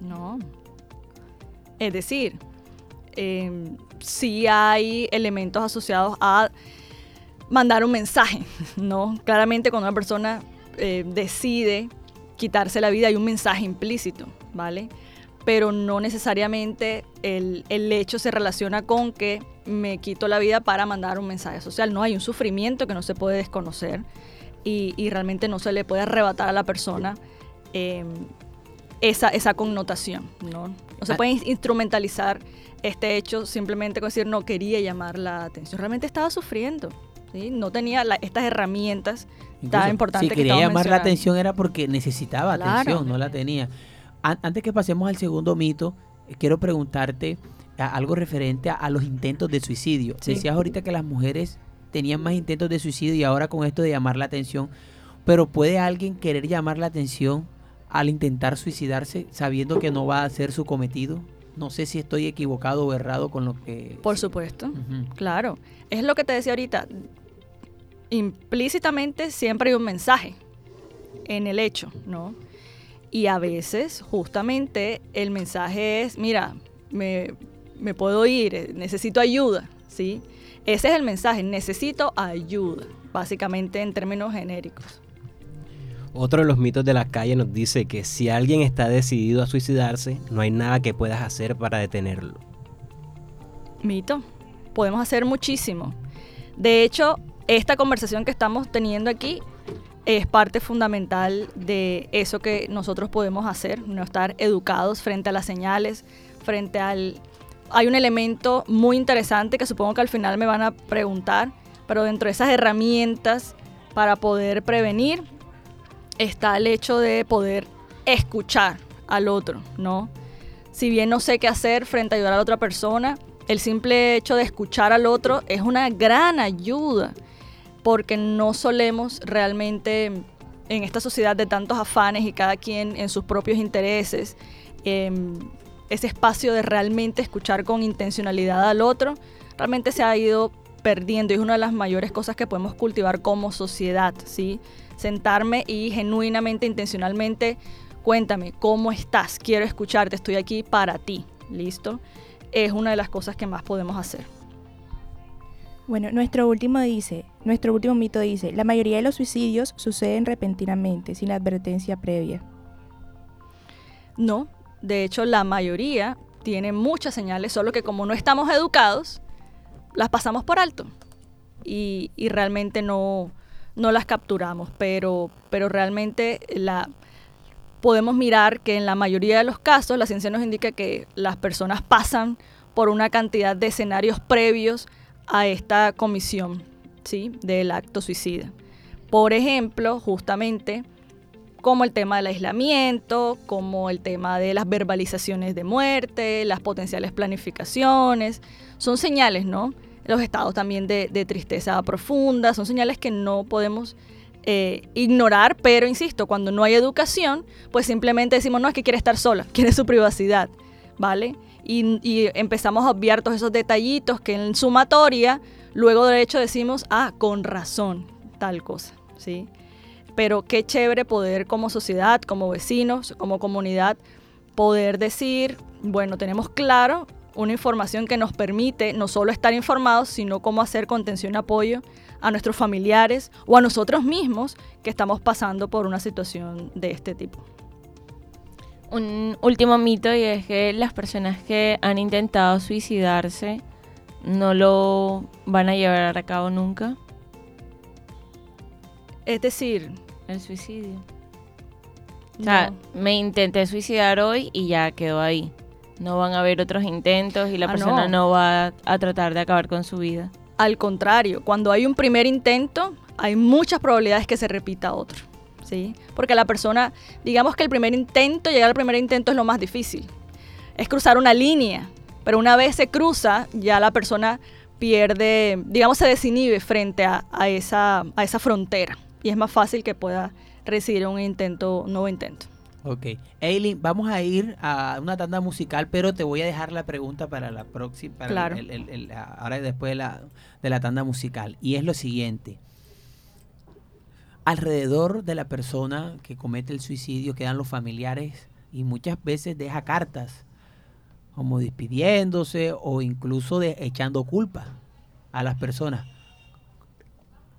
Speaker 8: no. Es decir, eh, sí hay elementos asociados a mandar un mensaje, ¿no? Claramente cuando una persona eh, decide quitarse la vida hay un mensaje implícito, ¿vale? Pero no necesariamente el, el hecho se relaciona con que me quito la vida para mandar un mensaje social. No hay un sufrimiento que no se puede desconocer y, y realmente no se le puede arrebatar a la persona eh, esa, esa connotación, ¿no? No se
Speaker 1: Ah.
Speaker 8: puede in- instrumentalizar este hecho simplemente con decir no quería llamar la atención. Realmente estaba sufriendo, ¿sí? No tenía la- estas herramientas
Speaker 1: Incluso,
Speaker 8: importantes
Speaker 1: Si
Speaker 8: que
Speaker 1: quería llamar la atención era porque necesitaba
Speaker 8: Claro.
Speaker 1: atención, no la tenía. An- antes que pasemos al segundo mito, eh, quiero preguntarte algo referente a, a los intentos de suicidio.
Speaker 8: Sí.
Speaker 1: Decías ahorita que las mujeres tenían más intentos de suicidio y ahora con esto de llamar la atención, pero ¿puede alguien querer llamar la atención al intentar suicidarse sabiendo que no va a hacer su cometido? No sé si estoy equivocado o errado con lo que...
Speaker 8: Por supuesto, claro. Es lo que te decía ahorita. Implícitamente siempre hay un mensaje en el hecho, ¿no? Y a veces, justamente, el mensaje es, mira, me, me puedo ir, eh, necesito ayuda, ¿sí? Ese es el mensaje, necesito ayuda, básicamente en términos genéricos.
Speaker 3: Otro de los mitos de la calle nos dice que si alguien está decidido a suicidarse, no hay nada que puedas hacer para detenerlo.
Speaker 8: Mito, podemos hacer muchísimo. De hecho, esta conversación que estamos teniendo aquí es parte fundamental de eso que nosotros podemos hacer, no estar educados frente a las señales, frente al... Hay un elemento muy interesante que supongo que al final me van a preguntar, pero dentro de esas herramientas para poder prevenir está el hecho de poder escuchar al otro, ¿no? Si bien no sé qué hacer frente a ayudar a otra persona, el simple hecho de escuchar al otro es una gran ayuda, porque no solemos realmente en esta sociedad de tantos afanes y cada quien en sus propios intereses, em, ese espacio de realmente escuchar con intencionalidad al otro, realmente se ha ido perdiendo y es una de las mayores cosas que podemos cultivar como sociedad, ¿sí? Sentarme y genuinamente, intencionalmente, cuéntame, ¿cómo estás? Quiero escucharte, estoy aquí para ti, ¿listo? Es una de las cosas que más podemos hacer.
Speaker 4: Bueno, nuestro último dice, nuestro último mito dice, la mayoría de los suicidios suceden repentinamente, sin advertencia previa.
Speaker 8: No, de hecho la mayoría tiene muchas señales, solo que como no estamos educados, las pasamos por alto y, y realmente no, no las capturamos, pero, pero realmente la, podemos mirar que en la mayoría de los casos la ciencia nos indica que las personas pasan por una cantidad de escenarios previos a esta comisión ¿sí? del acto suicida. Por ejemplo, justamente como el tema del aislamiento, como el tema de las verbalizaciones de muerte, las potenciales planificaciones, son señales, ¿no? Los estados también de, tristeza profunda, son señales que no podemos eh, ignorar, pero insisto, cuando no hay educación, pues simplemente decimos, no, es que quiere estar sola, quiere su privacidad, ¿vale? Y, empezamos a obviar todos esos detallitos que en sumatoria, luego de hecho decimos, ah, con razón, tal cosa, ¿sí? Pero qué chévere poder como sociedad, como vecinos, como comunidad, poder decir, bueno, tenemos claro una información que nos permite no solo estar informados, sino cómo hacer contención y apoyo a nuestros familiares o a nosotros mismos que estamos pasando por una situación de este tipo.
Speaker 5: Un último mito y es que las personas que han intentado suicidarse no lo van a llevar a cabo nunca.
Speaker 8: Es decir,
Speaker 5: El suicidio. O sea,
Speaker 8: no.
Speaker 5: me intenté suicidar hoy y ya quedó ahí. No van a haber otros intentos y la
Speaker 8: Ah,
Speaker 5: persona
Speaker 8: no.
Speaker 5: no. va a tratar de acabar con su vida.
Speaker 8: Al contrario, cuando hay un primer intento, hay muchas probabilidades que se repita otro, ¿sí? Porque la persona, digamos que el primer intento, llegar al primer intento es lo más difícil. Es cruzar una línea, pero una vez se cruza, ya la persona pierde, digamos, se desinhibe frente a, a esa, a esa frontera y es más fácil que pueda recibir un intento, un nuevo intento.
Speaker 1: Ok. Eileen, vamos a ir a una tanda musical, pero te voy a dejar la pregunta para la próxima, para
Speaker 8: Claro.
Speaker 1: el- el- el- ahora después de la, de la tanda musical. Y es lo siguiente. Alrededor de la persona que comete el suicidio quedan los familiares y muchas veces deja cartas, como despidiéndose o incluso echando culpa a las personas.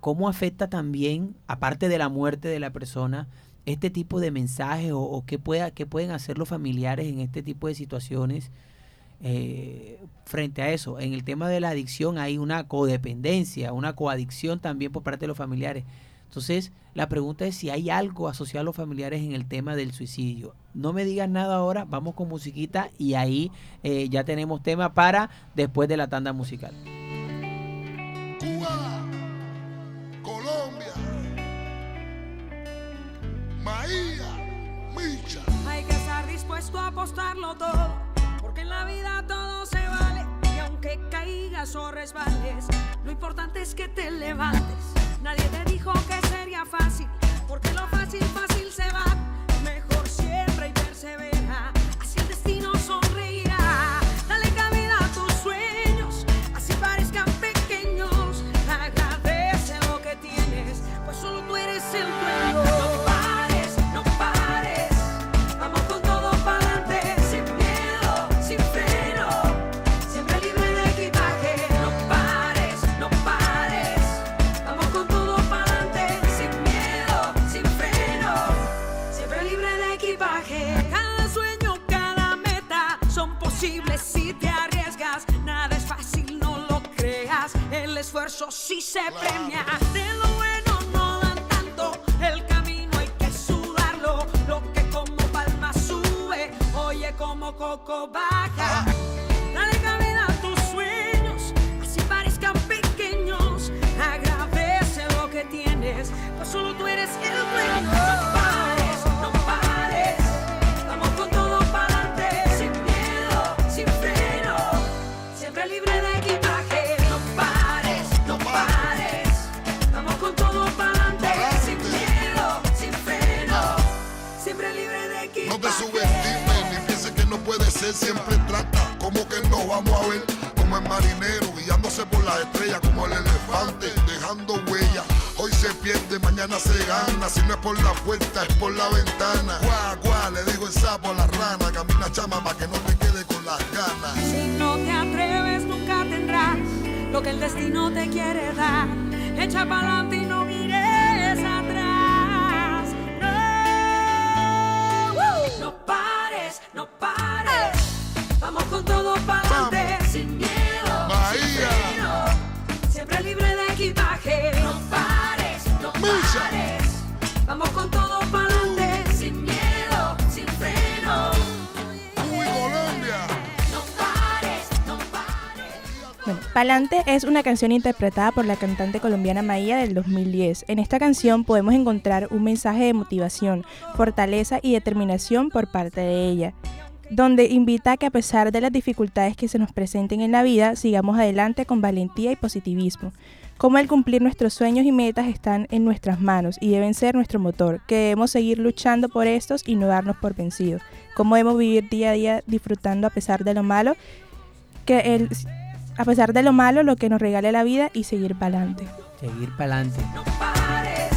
Speaker 1: ¿Cómo afecta también, aparte de la muerte de la persona, este tipo de mensajes o, o qué, pueda, qué pueden hacer los familiares en este tipo de situaciones eh, frente a eso? En el tema de la adicción hay una codependencia, una coadicción también por parte de los familiares. Entonces, la pregunta es si hay algo asociado a los familiares en el tema del suicidio. No me digan nada ahora, vamos con musiquita y ahí eh, ya tenemos tema para después de la tanda musical.
Speaker 10: Cuba, Colombia, Maía, Micha.
Speaker 11: Hay que estar dispuesto a apostarlo todo, porque en la vida todo se vale. Y aunque caigas o resbales, lo importante es que te levantes. Nadie te dijo que sería fácil, porque lo fácil, fácil se va. Mejor siempre y persevera. Se premia. Palante
Speaker 10: es
Speaker 4: una canción interpretada por la cantante colombiana Maía del 2010. En esta canción podemos encontrar un mensaje de motivación, fortaleza y determinación por parte de ella, donde invita a que a pesar de las dificultades que se nos presenten en la vida, sigamos adelante con valentía y positivismo. Como el cumplir nuestros sueños y metas están en nuestras manos y deben ser nuestro motor, que debemos seguir luchando por estos y no darnos por vencidos. Cómo debemos vivir día a día disfrutando a pesar de lo malo, que el, a pesar de lo malo, lo que nos regale la vida y seguir para adelante.
Speaker 1: Seguir para adelante.
Speaker 11: No pares.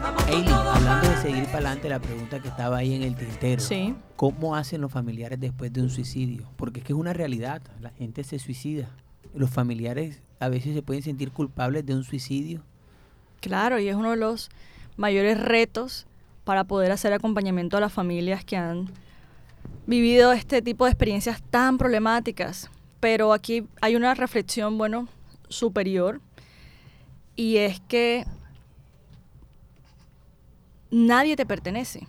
Speaker 11: Vamos con
Speaker 1: Eileen, hablando de seguir para adelante, la pregunta que estaba ahí en el tintero.
Speaker 8: Sí.
Speaker 1: ¿Cómo hacen los familiares después de un suicidio? Porque es que es una realidad, la gente se suicida. Los familiares a veces se pueden sentir culpables de un suicidio.
Speaker 8: Claro, y es uno de los mayores retos para poder hacer acompañamiento a las familias que han vivido este tipo de experiencias tan problemáticas. Pero aquí hay una reflexión, bueno, superior, y es que nadie te pertenece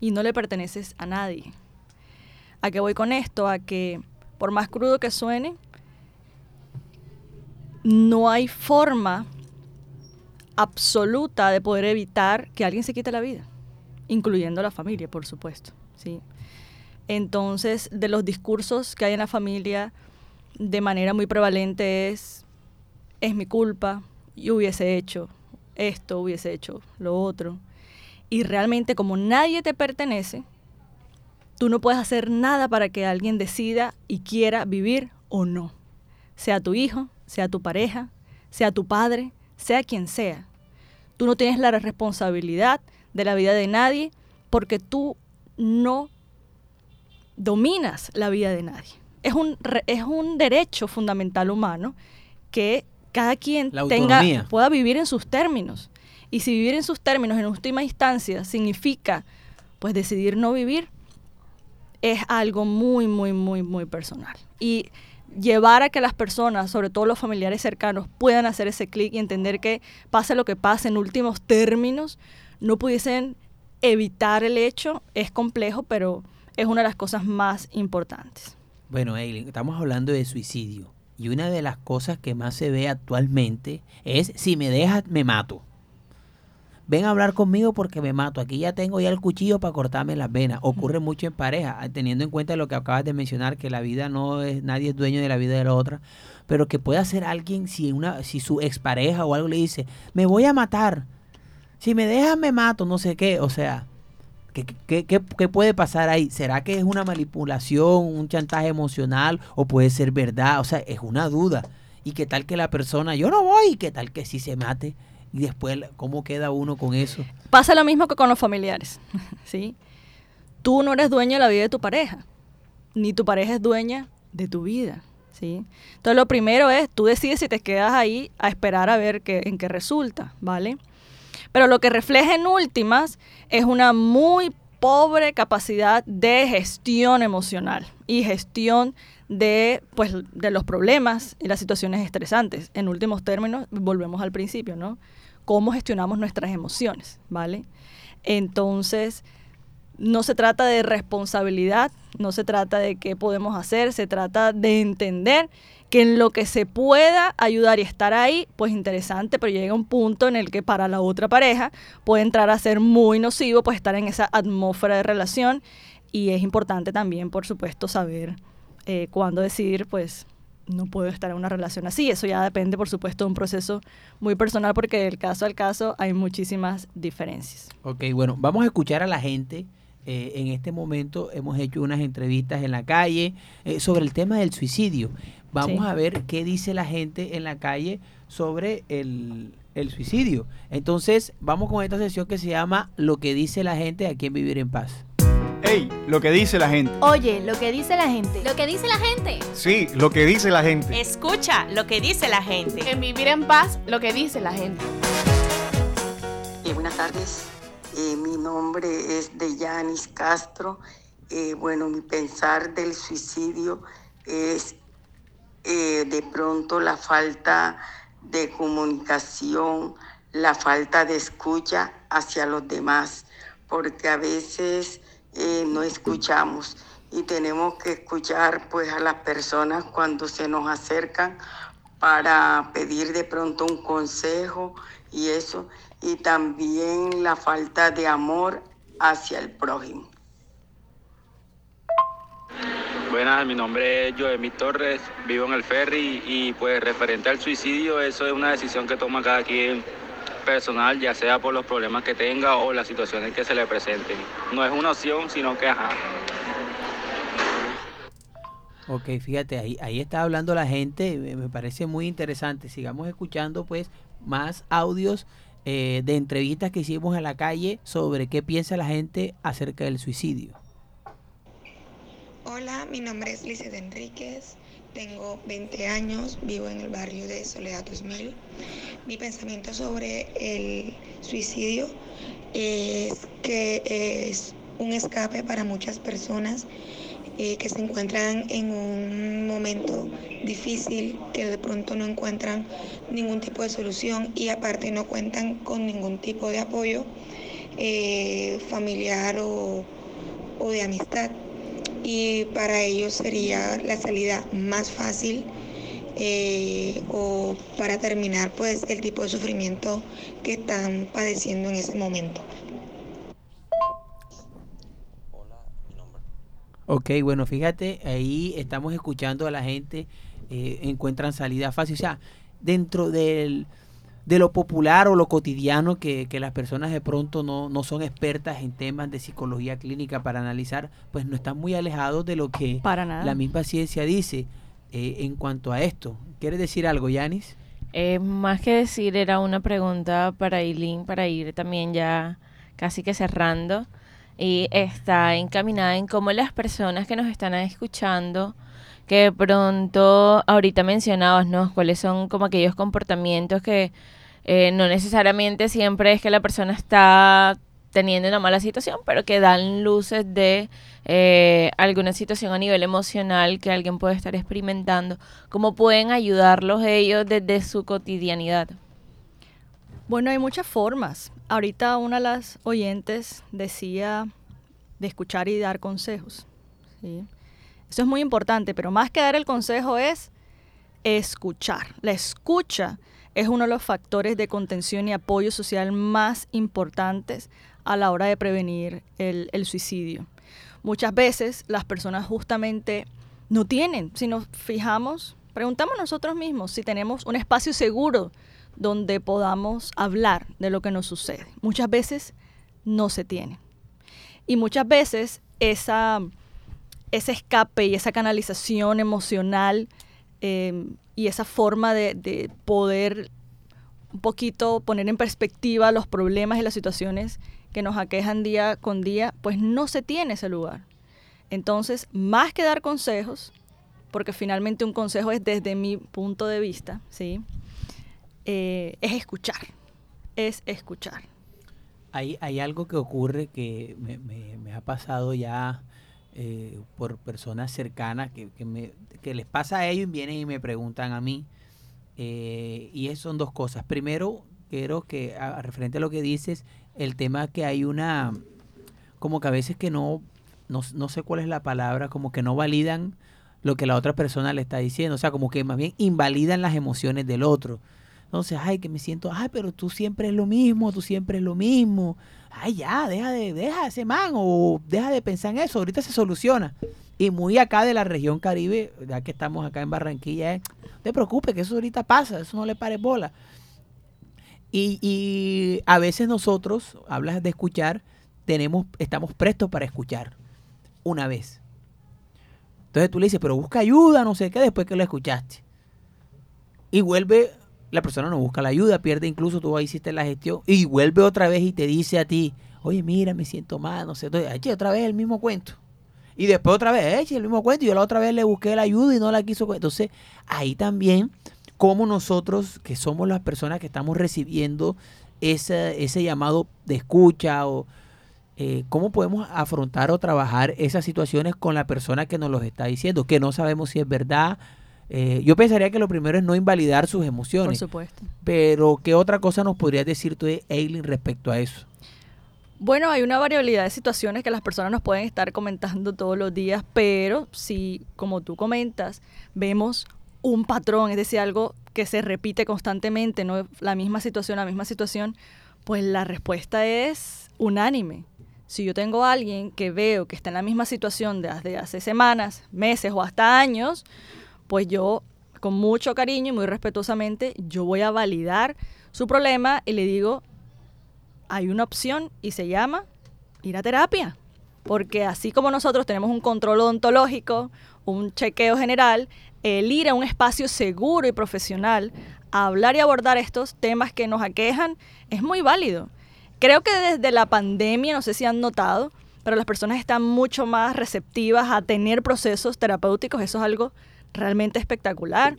Speaker 8: y no le perteneces a nadie. ¿A qué voy con esto? A que, por más crudo que suene, no hay forma absoluta de poder evitar que alguien se quite la vida, incluyendo la familia, por supuesto. ¿sí? Entonces, de los discursos que hay en la familia, de manera muy prevalente es, es mi culpa, yo hubiese hecho esto, hubiese hecho lo otro. Y realmente como nadie te pertenece, tú no puedes hacer nada para que alguien decida y quiera vivir o no. Sea tu hijo, sea tu pareja, sea tu padre, sea quien sea. Tú no tienes la responsabilidad de la vida de nadie porque tú no dominas la vida de nadie. Es un, es un derecho fundamental humano que cada quien tenga, pueda vivir en sus términos. Y si vivir en sus términos en última instancia significa pues decidir no vivir, es algo muy, muy, muy, muy personal. Y llevar a que las personas, sobre todo los familiares cercanos, puedan hacer ese clic y entender que pase lo que pase en últimos términos, no pudiesen evitar el hecho, es complejo, pero es una de las cosas más importantes.
Speaker 1: Bueno, Eileen, estamos hablando de suicidio. Y una de las cosas que más se ve actualmente es si me dejas, me mato. Ven a hablar conmigo porque me mato. Aquí ya tengo ya el cuchillo para cortarme las venas. Ocurre mucho en pareja, teniendo en cuenta lo que acabas de mencionar, que la vida no es, nadie es dueño de la vida de la otra. Pero que pueda ser alguien, si una, si su expareja o algo le dice, me voy a matar. Si me dejas, me mato, no sé qué. O sea, ¿Qué, qué- qué- qué puede pasar ahí? ¿Será que es una manipulación, un chantaje emocional o puede ser verdad? O sea, es una duda. ¿Y qué tal que la persona, yo no voy, y qué tal que sí se mate? Y después, ¿cómo queda uno con eso?
Speaker 8: Pasa lo mismo que con los familiares, ¿sí? Tú no eres dueño de la vida de tu pareja, ni tu pareja es dueña de tu vida, ¿sí? Entonces lo primero es, tú decides si te quedas ahí a esperar a ver qué, en qué resulta, ¿vale? Pero lo que refleja en últimas es una muy pobre capacidad de gestión emocional y gestión de, pues, de los problemas y las situaciones estresantes. En últimos términos, volvemos al principio, ¿no? Cómo gestionamos nuestras emociones, ¿vale? Entonces, no se trata de responsabilidad, no se trata de qué podemos hacer, se trata de entender que en lo que se pueda ayudar y estar ahí, pues interesante, pero llega un punto en el que para la otra pareja puede entrar a ser muy nocivo, pues estar en esa atmósfera de relación y es importante también, por supuesto, saber eh, cuándo decidir, pues no puedo estar en una relación así. Eso ya depende, por supuesto, de un proceso muy personal porque del caso al caso hay muchísimas diferencias.
Speaker 1: Ok, bueno, vamos a escuchar a la gente. Eh, en este momento hemos hecho unas entrevistas en la calle eh, sobre el tema del suicidio. Vamos
Speaker 8: Sí.
Speaker 1: a ver qué dice la gente en la calle sobre el, el suicidio. Entonces, vamos con esta sesión que se llama Lo que dice la gente aquí en Vivir en Paz.
Speaker 12: Ey, lo que dice la gente.
Speaker 13: Oye, lo que dice la gente. Lo que dice la gente.
Speaker 12: Sí, lo que dice la gente.
Speaker 14: Escucha lo que dice la gente. En Vivir en Paz, lo que dice la gente.
Speaker 15: Eh, buenas tardes, Eh, mi nombre es Deyanis Castro. Eh, bueno, mi pensar del suicidio es eh, de pronto la falta de comunicación, la falta de escucha hacia los demás, porque a veces eh, no escuchamos y tenemos que escuchar pues a las personas cuando se nos acercan para pedir de pronto un consejo y eso, y también la falta de amor hacia el prójimo.
Speaker 16: Buenas, mi nombre es Joemí Torres, vivo en el ferry y pues referente al suicidio, eso es una decisión que toma cada quien personal, ya sea por los problemas que tenga o las situaciones que se le presenten. No es una opción, sino que ajá.
Speaker 1: Ok, fíjate, ahí, ahí está hablando la gente, me parece muy interesante. Sigamos escuchando pues más audios eh, de entrevistas que hicimos en la calle sobre qué piensa la gente acerca del suicidio.
Speaker 17: Hola, mi nombre es Lizeth Enríquez, tengo 20 años, vivo en el barrio de Soledad 2000. Mi pensamiento sobre el suicidio es que es un escape para muchas personas eh, que se encuentran en un momento difícil, que de pronto no encuentran ningún tipo de solución y aparte no cuentan con ningún tipo de apoyo eh, familiar o, o de amistad y para ellos sería la salida más fácil eh, o para terminar pues el tipo de sufrimiento que están padeciendo en ese momento.
Speaker 1: Ok, bueno, fíjate, ahí estamos escuchando a la gente, eh, encuentran salida fácil. O sea, dentro del, de lo popular o lo cotidiano que, que las personas de pronto no, no son expertas en temas de psicología clínica para analizar, pues no están muy alejados de lo que
Speaker 8: Para nada.
Speaker 1: la misma ciencia dice eh, en cuanto a esto. ¿Quieres decir algo, Yanis?
Speaker 5: Eh, más que decir, era una pregunta para Eileen, para ir también ya casi que cerrando. Y está encaminada en cómo las personas que nos están escuchando, que de pronto ahorita mencionabas, ¿no? Cuáles son como aquellos comportamientos que eh, no necesariamente siempre es que la persona está teniendo una mala situación, pero que dan luces de eh, alguna situación a nivel emocional que alguien puede estar experimentando, cómo pueden ayudarlos ellos desde su cotidianidad.
Speaker 8: Bueno, hay muchas formas. Ahorita una de las oyentes decía de escuchar y dar consejos. ¿sí? Eso es muy importante, pero más que dar el consejo es escuchar. La escucha es uno de los factores de contención y apoyo social más importantes a la hora de prevenir el, suicidio. Muchas veces las personas justamente no tienen, si nos fijamos, preguntamos nosotros mismos si tenemos un espacio seguro donde podamos hablar de lo que nos sucede. Muchas veces no se tiene. Y muchas veces esa, ese escape y esa canalización emocional eh, y esa forma de, de poder un poquito poner en perspectiva los problemas y las situaciones que nos aquejan día con día, pues no se tiene ese lugar. Entonces, más que dar consejos, porque finalmente un consejo es desde mi punto de vista, ¿sí? Eh, es escuchar, es escuchar.
Speaker 1: Hay, hay algo que ocurre que me, ha pasado ya eh, por personas cercanas que, que me, que les pasa a ellos y vienen y me preguntan a mí. Eh, y eso son dos cosas. Primero, quiero que, a, referente a lo que dices, el tema que hay una, como que a veces que no, no, no sé cuál es la palabra, como que no validan lo que la otra persona le está diciendo. O sea, como que más bien invalidan las emociones del otro. Entonces, ay, que me siento, ay, pero tú siempre es lo mismo, tú siempre es lo mismo. Ay, ya, deja de, deja ese man o deja de pensar en eso, ahorita se soluciona. Y muy acá de la región Caribe, ya que estamos acá en Barranquilla, es, no te preocupes, que eso ahorita pasa, eso no le pare bola. Y, y a veces nosotros, hablas de escuchar, tenemos, estamos prestos para escuchar una vez. Entonces tú le dices, pero busca ayuda, no sé qué, después que lo escuchaste. Y vuelve, la persona no busca la ayuda, pierde incluso, tú ahí hiciste la gestión, y vuelve otra vez y te dice a ti, oye, mira, me siento mal, no sé, entonces, eche otra vez el mismo cuento. Y después otra vez, eche el mismo cuento, y yo la otra vez le busqué la ayuda y no la quiso. Entonces, ahí también, como nosotros, que somos las personas que estamos recibiendo ese, ese llamado de escucha o eh, cómo podemos afrontar o trabajar esas situaciones con la persona que nos los está diciendo, que no sabemos si es verdad. Eh, yo pensaría que lo primero es no invalidar sus emociones.
Speaker 8: Por supuesto.
Speaker 1: Pero, ¿qué otra cosa nos podrías decir tú, Eileen, respecto a eso?
Speaker 8: Bueno, hay una variabilidad de situaciones que las personas nos pueden estar comentando todos los días, pero si, como tú comentas, vemos un patrón, es decir, algo que se repite constantemente, no la misma situación, la misma situación, pues la respuesta es unánime. Si yo tengo a alguien que veo que está en la misma situación desde hace semanas, meses o hasta años, pues yo con mucho cariño y muy respetuosamente, yo voy a validar su problema y le digo, hay una opción y se llama ir a terapia. Porque así como nosotros tenemos un control odontológico, un chequeo general, el ir a un espacio seguro y profesional a hablar y abordar estos temas que nos aquejan es muy válido. Creo que desde la pandemia, no sé si han notado, pero las personas están mucho más receptivas a tener procesos terapéuticos. Eso es algo realmente espectacular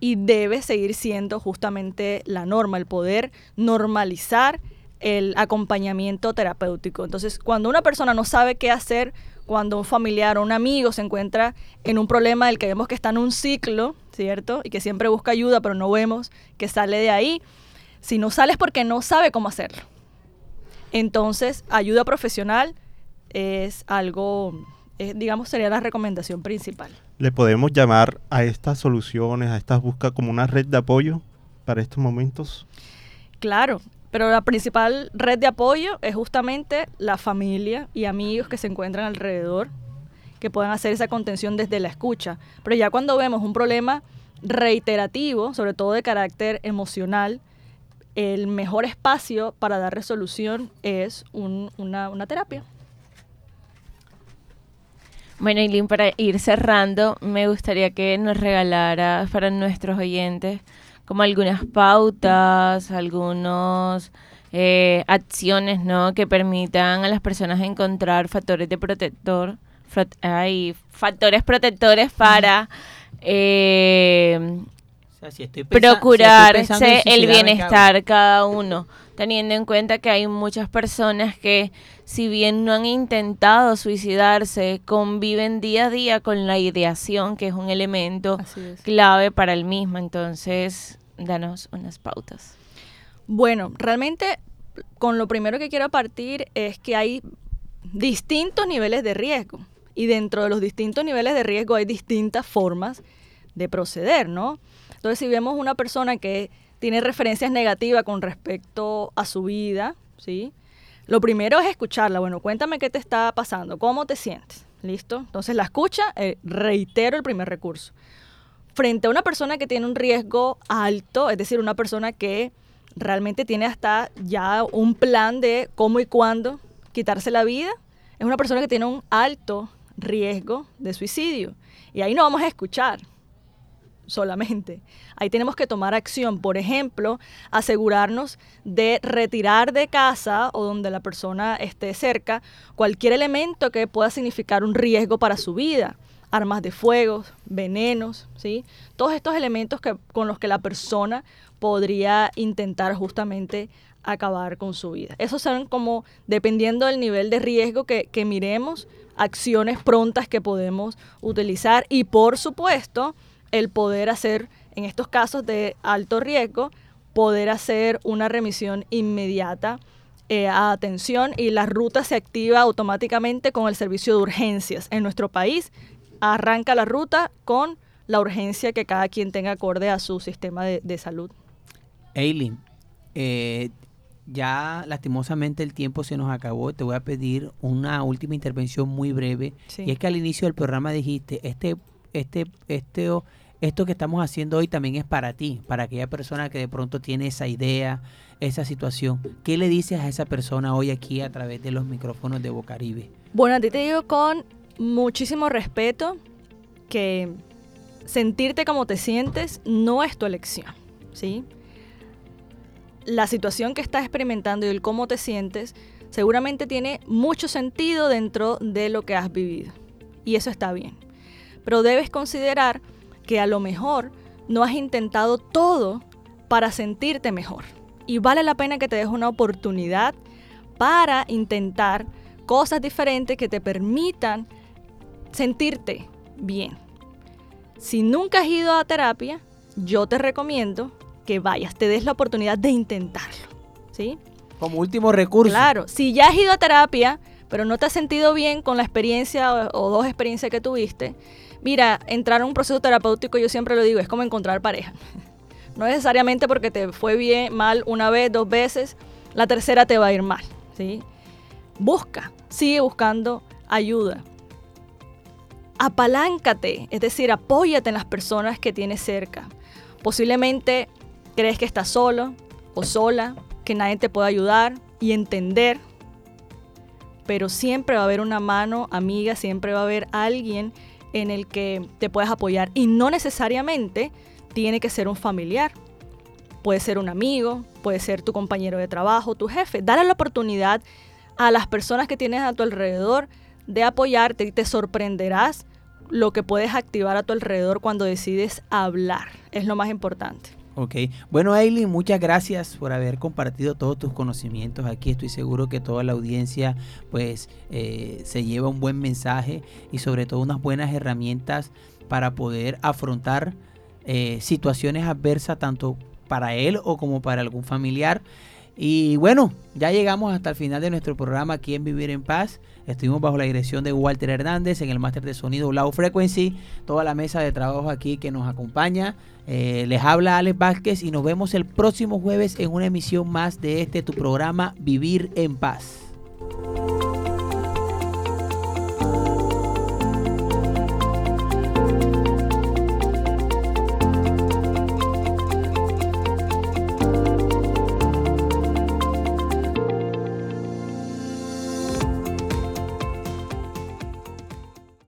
Speaker 8: y debe seguir siendo justamente la norma, el poder normalizar el acompañamiento terapéutico. Entonces, cuando una persona no sabe qué hacer, cuando un familiar o un amigo se encuentra en un problema del que vemos que está en un ciclo, ¿cierto? Y que siempre busca ayuda, pero no vemos que sale de ahí, si no sale es porque no sabe cómo hacerlo. Entonces, ayuda profesional es algo, eh, digamos, sería la recomendación principal.
Speaker 2: ¿Le podemos llamar a estas soluciones, a estas búsquedas como una red de apoyo para estos momentos?
Speaker 8: Claro, pero la principal red de apoyo es justamente la familia y amigos que se encuentran alrededor, que puedan hacer esa contención desde la escucha. Pero ya cuando vemos un problema reiterativo, sobre todo de carácter emocional, el mejor espacio para dar resolución es un- una, una terapia.
Speaker 5: Bueno, Eileen, para ir cerrando, me gustaría que nos regalaras para nuestros oyentes como algunas pautas, algunas acciones, ¿no? Que permitan a las personas encontrar factores de protector, frot- ay, factores protectores para eh,
Speaker 1: O sea, si estoy pensa- si estoy
Speaker 5: procurarse el bienestar cada uno, teniendo en cuenta que hay muchas personas que si bien no han intentado suicidarse, conviven día a día con la ideación, que es un elemento clave para el mismo. Entonces, danos unas pautas.
Speaker 8: Bueno, realmente con lo primero que quiero partir es que hay distintos niveles de riesgo y dentro de los distintos niveles de riesgo hay distintas formas de proceder, ¿no? Entonces, si vemos una persona que tiene referencias negativas con respecto a su vida, ¿sí? Lo primero es escucharla. Bueno, cuéntame qué te está pasando, cómo te sientes, ¿listo? Entonces, la escucha, eh, reitero el primer recurso. Frente a una persona que tiene un riesgo alto, es decir, una persona que realmente tiene hasta ya un plan de cómo y cuándo quitarse la vida, es una persona que tiene un alto riesgo de suicidio. Y ahí no vamos a escuchar solamente. Ahí tenemos que tomar acción. Por ejemplo, asegurarnos de retirar de casa o donde la persona esté cerca cualquier elemento que pueda significar un riesgo para su vida. armas de fuego, venenos, ¿sí? Todos estos elementos que, con los que la persona podría intentar justamente acabar con su vida. Esos son como, dependiendo del nivel de riesgo que, que miremos, acciones prontas que podemos utilizar y por supuesto el poder hacer, en estos casos de alto riesgo, poder hacer una remisión inmediata eh, a atención y la ruta se activa automáticamente con el servicio de urgencias. En nuestro país arranca la ruta con la urgencia que cada quien tenga acorde a su sistema de, salud.
Speaker 1: Eileen, eh, ya lastimosamente el tiempo se nos acabó. Te voy a pedir una última intervención muy breve. Y es que al inicio del programa dijiste, este, este, este, esto que estamos haciendo hoy también es para ti, para aquella persona que de pronto tiene esa idea, esa situación. ¿Qué le dices a esa persona hoy aquí a través de los micrófonos de Bocaribe?
Speaker 8: Bueno, a ti te digo con muchísimo respeto que sentirte como te sientes no es tu elección, ¿sí? La situación que estás experimentando y el cómo te sientes seguramente tiene mucho sentido dentro de lo que has vivido. Y eso está bien. Pero debes considerar que a lo mejor no has intentado todo para sentirte mejor y vale la pena que te des una oportunidad para intentar cosas diferentes que te permitan sentirte bien. Si nunca has ido a terapia, yo te recomiendo que vayas, te des la oportunidad de intentarlo, ¿sí?
Speaker 1: Como último recurso.
Speaker 8: Claro, si ya has ido a terapia, pero no te has sentido bien con la experiencia o, o dos experiencias que tuviste, mira, entrar a un proceso terapéutico, yo siempre lo digo, es como encontrar pareja. No necesariamente porque te fue bien, mal una vez, dos veces, la tercera te va a ir mal. ¿sí? Busca, sigue buscando ayuda. Apaláncate, es decir, apóyate en las personas que tienes cerca. Posiblemente crees que estás solo o sola, que nadie te puede ayudar y entender, pero siempre va a haber una mano amiga, siempre va a haber alguien en el que te puedas apoyar y no necesariamente tiene que ser un familiar. Puede ser un amigo, puede ser tu compañero de trabajo, tu jefe. Dale la oportunidad a las personas que tienes a tu alrededor de apoyarte y te sorprenderás lo que puedes activar a tu alrededor cuando decides hablar. Es lo más importante.
Speaker 1: Ok. Bueno, Aileen, muchas gracias por haber compartido todos tus conocimientos aquí. Estoy seguro que toda la audiencia pues eh, se lleva un buen mensaje y sobre todo unas buenas herramientas para poder afrontar eh, situaciones adversas tanto para él o como para algún familiar. Y bueno, ya llegamos hasta el final de nuestro programa aquí en Vivir en Paz. Estuvimos bajo la dirección de Walter Hernández en el máster de sonido Low Frequency, toda la mesa de trabajo aquí que nos acompaña. Eh, les habla Alex Vázquez y nos vemos el próximo jueves en una emisión más de este tu programa Vivir en Paz.